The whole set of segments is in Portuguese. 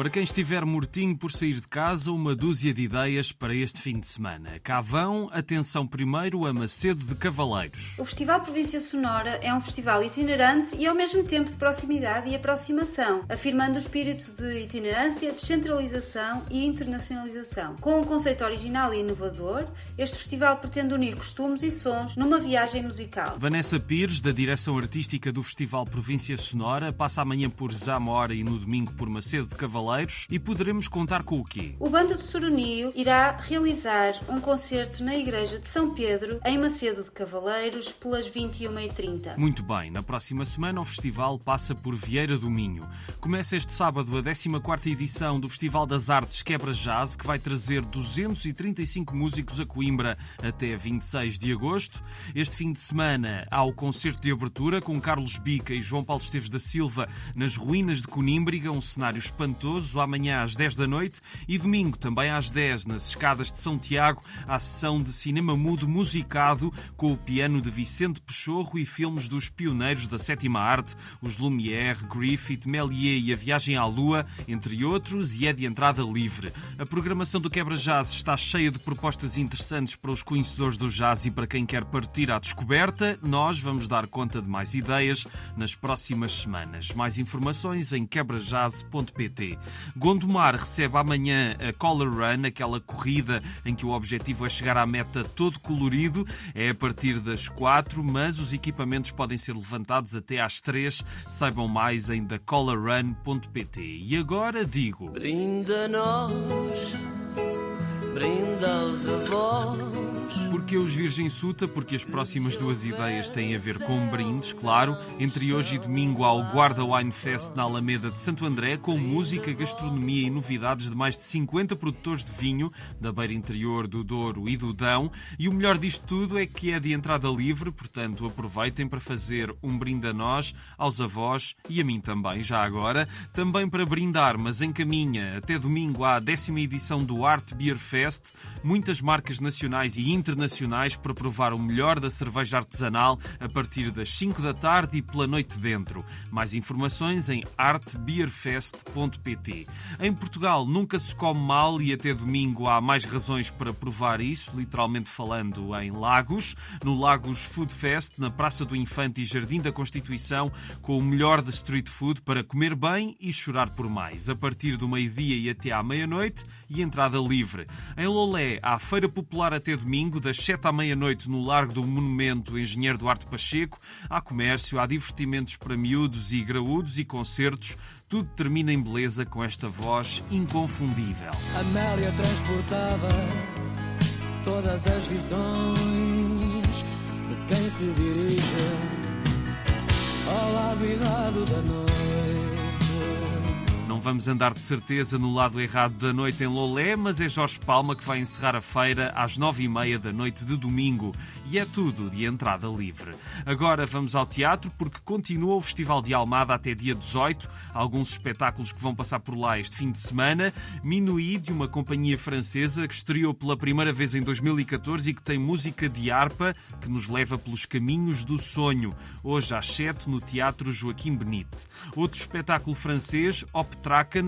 Para quem estiver mortinho por sair de casa, uma dúzia de ideias para este fim de semana. Cá vão, atenção primeiro a Macedo de Cavaleiros. O Festival Província Sonora é um festival itinerante e ao mesmo tempo de proximidade e aproximação, afirmando o espírito de itinerância, descentralização e internacionalização. Com um conceito original e inovador, este festival pretende unir costumes e sons numa viagem musical. Vanessa Pires, da direção artística do Festival Província Sonora, passa amanhã por Zamora e no domingo por Macedo de Cavaleiros e poderemos contar com o quê? O Bando de Soronio irá realizar um concerto na Igreja de São Pedro, em Macedo de Cavaleiros, pelas 21h30. Muito bem, na próxima semana o festival passa por Vieira do Minho. Começa este sábado a 14ª edição do Festival das Artes Quebra Jazz, que vai trazer 235 músicos a Coimbra até 26 de agosto. Este fim de semana há o concerto de abertura com Carlos Bica e João Paulo Esteves da Silva nas ruínas de Conímbriga, um cenário espantoso amanhã às 10 da noite e domingo também às 10 nas escadas de São Tiago, a sessão de cinema mudo musicado com o piano de Vicente Pechorro e filmes dos pioneiros da sétima arte, os Lumière, Griffith, Méliès e A Viagem à Lua, entre outros, e é de entrada livre. A programação do Quebra Jazz está cheia de propostas interessantes para os conhecedores do jazz e para quem quer partir à descoberta. Nós vamos dar conta de mais ideias nas próximas semanas. Mais informações em quebrajazz.pt. Gondomar recebe amanhã a Color Run, aquela corrida em que o objetivo é chegar à meta todo colorido. É a partir das 4, mas os equipamentos podem ser levantados até às 3. Saibam mais em thecolorrun.pt. E agora digo: Brinda nós, brinda aos avós. Porque os Virgem Suta, porque as próximas duas ideias têm a ver com brindes, claro. Entre hoje e domingo há o Guarda Wine Fest na Alameda de Santo André, com música, gastronomia e novidades de mais de 50 produtores de vinho, da beira interior do Douro e do Dão. E o melhor disto tudo é que é de entrada livre, portanto aproveitem para fazer um brinde a nós, aos avós e a mim também, já agora. Também para brindar, mas em caminha, até domingo a décima edição do Art Beer Fest, muitas marcas nacionais e internacionais para provar o melhor da cerveja artesanal a partir das 5 da tarde e pela noite dentro. Mais informações em artbeerfest.pt. Em Portugal nunca se come mal e até domingo há mais razões para provar isso, literalmente falando em Lagos, no Lagos Food Fest, na Praça do Infante e Jardim da Constituição, com o melhor da street food para comer bem e chorar por mais, a partir do meio-dia e até à meia-noite e entrada livre. Em Lolé há Feira Popular até domingo, das 7 à meia-noite no Largo do Monumento Engenheiro Duarte Pacheco. Há comércio, há divertimentos para miúdos e graúdos e concertos. Tudo termina em beleza com esta voz inconfundível. Amélia transportava todas as visões de quem se dirige ao lado da noite. Vamos andar de certeza no lado errado da noite em Lolé, mas é Jorge Palma que vai encerrar a feira às nove e meia da noite de domingo. E é tudo de entrada livre. Agora vamos ao teatro porque continua o Festival de Almada até dia 18. Alguns espetáculos que vão passar por lá este fim de semana. Minuí, de uma companhia francesa que estreou pela primeira vez em 2014 e que tem música de harpa que nos leva pelos caminhos do sonho. Hoje às sete no Teatro Joaquim Benite. Outro espetáculo francês,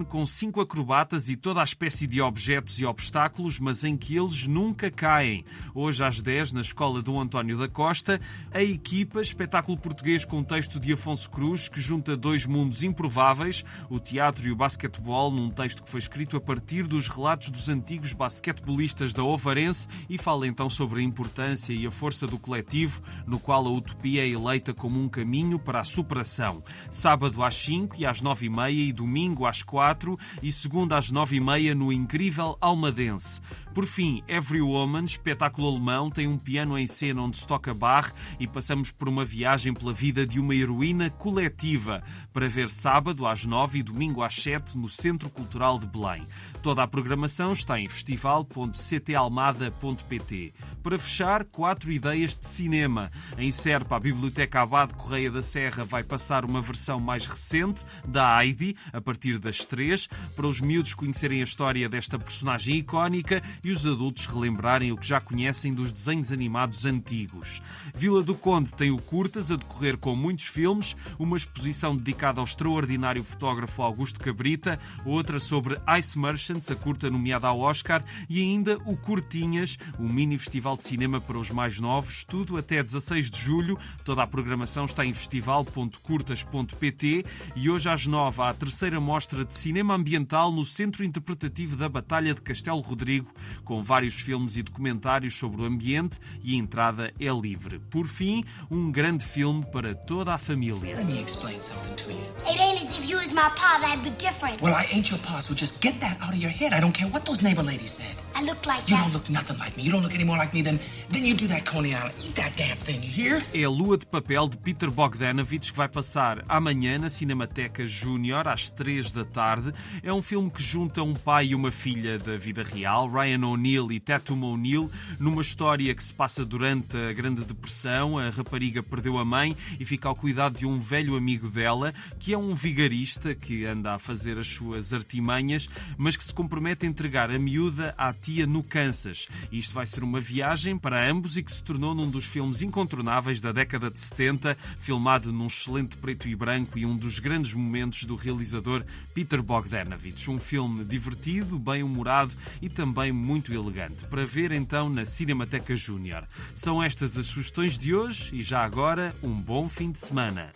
Com cinco acrobatas e toda a espécie de objetos e obstáculos, mas em que eles nunca caem. Hoje às 10 na Escola Dom António da Costa, a equipa, espetáculo português com texto de Afonso Cruz, que junta dois mundos improváveis, o teatro e o basquetebol, num texto que foi escrito a partir dos relatos dos antigos basquetebolistas da Ovarense e fala então sobre a importância e a força do coletivo, no qual a utopia é eleita como um caminho para a superação. Sábado às 5 e às 9 e meia e domingo às 4 e segunda às 9 e meia no incrível Almadense. Por fim, Every Woman, espetáculo alemão, tem um piano em cena onde se toca bar e passamos por uma viagem pela vida de uma heroína coletiva para ver sábado às 9 e domingo às 7 no Centro Cultural de Belém. Toda a programação está em festival.ctalmada.pt. Para fechar, quatro ideias de cinema. Em Serpa, a Biblioteca Abade Correia da Serra vai passar uma versão mais recente da Heidi, a partir das três, para os miúdos conhecerem a história desta personagem icónica e os adultos relembrarem o que já conhecem dos desenhos animados antigos. Vila do Conde tem o Curtas a decorrer com muitos filmes, uma exposição dedicada ao extraordinário fotógrafo Augusto Cabrita, outra sobre Ice Merchants, a curta nomeada ao Oscar, e ainda o Curtinhas, o mini festival de cinema para os mais novos, tudo até 16 de julho. Toda a programação está em festival.curtas.pt e hoje às 9 há a terceira mostra de cinema ambiental no Centro Interpretativo da Batalha de Castelo Rodrigo, com vários filmes e documentários sobre o ambiente e a entrada é livre. Por fim, um grande filme para toda a família. Let me explain something to you. It ain't as if you was my pa, that'd be different. Well, I ain't your pa, so just get that out of your head. I don't care what those neighbor ladies said. I look like You that. don't look nothing like me. You don't look any more like me than than you do that Coney Island. Eat that damn thing, you hear? É a Lua de Papel de Peter Bogdanovich que vai passar amanhã na Cinemateca Júnior às 3 da tarde. É um filme que junta um pai e uma filha da vida real, Ryan O'Neill e Tatum O'Neill, numa história que se passa durante a Grande Depressão. A rapariga perdeu a mãe e fica ao cuidado de um velho amigo dela, que é um vigarista que anda a fazer as suas artimanhas, mas que se compromete a entregar a miúda à tia no Kansas. Isto vai ser uma viagem para ambos e que se tornou num dos filmes incontornáveis da década de 70, filmado num excelente preto e branco e um dos grandes momentos do realizador Peter Bogdanovich. Um filme divertido, bem humorado e também muito elegante. Para ver então na Cinemateca Júnior. São estas as sugestões de hoje e já agora um bom fim de semana.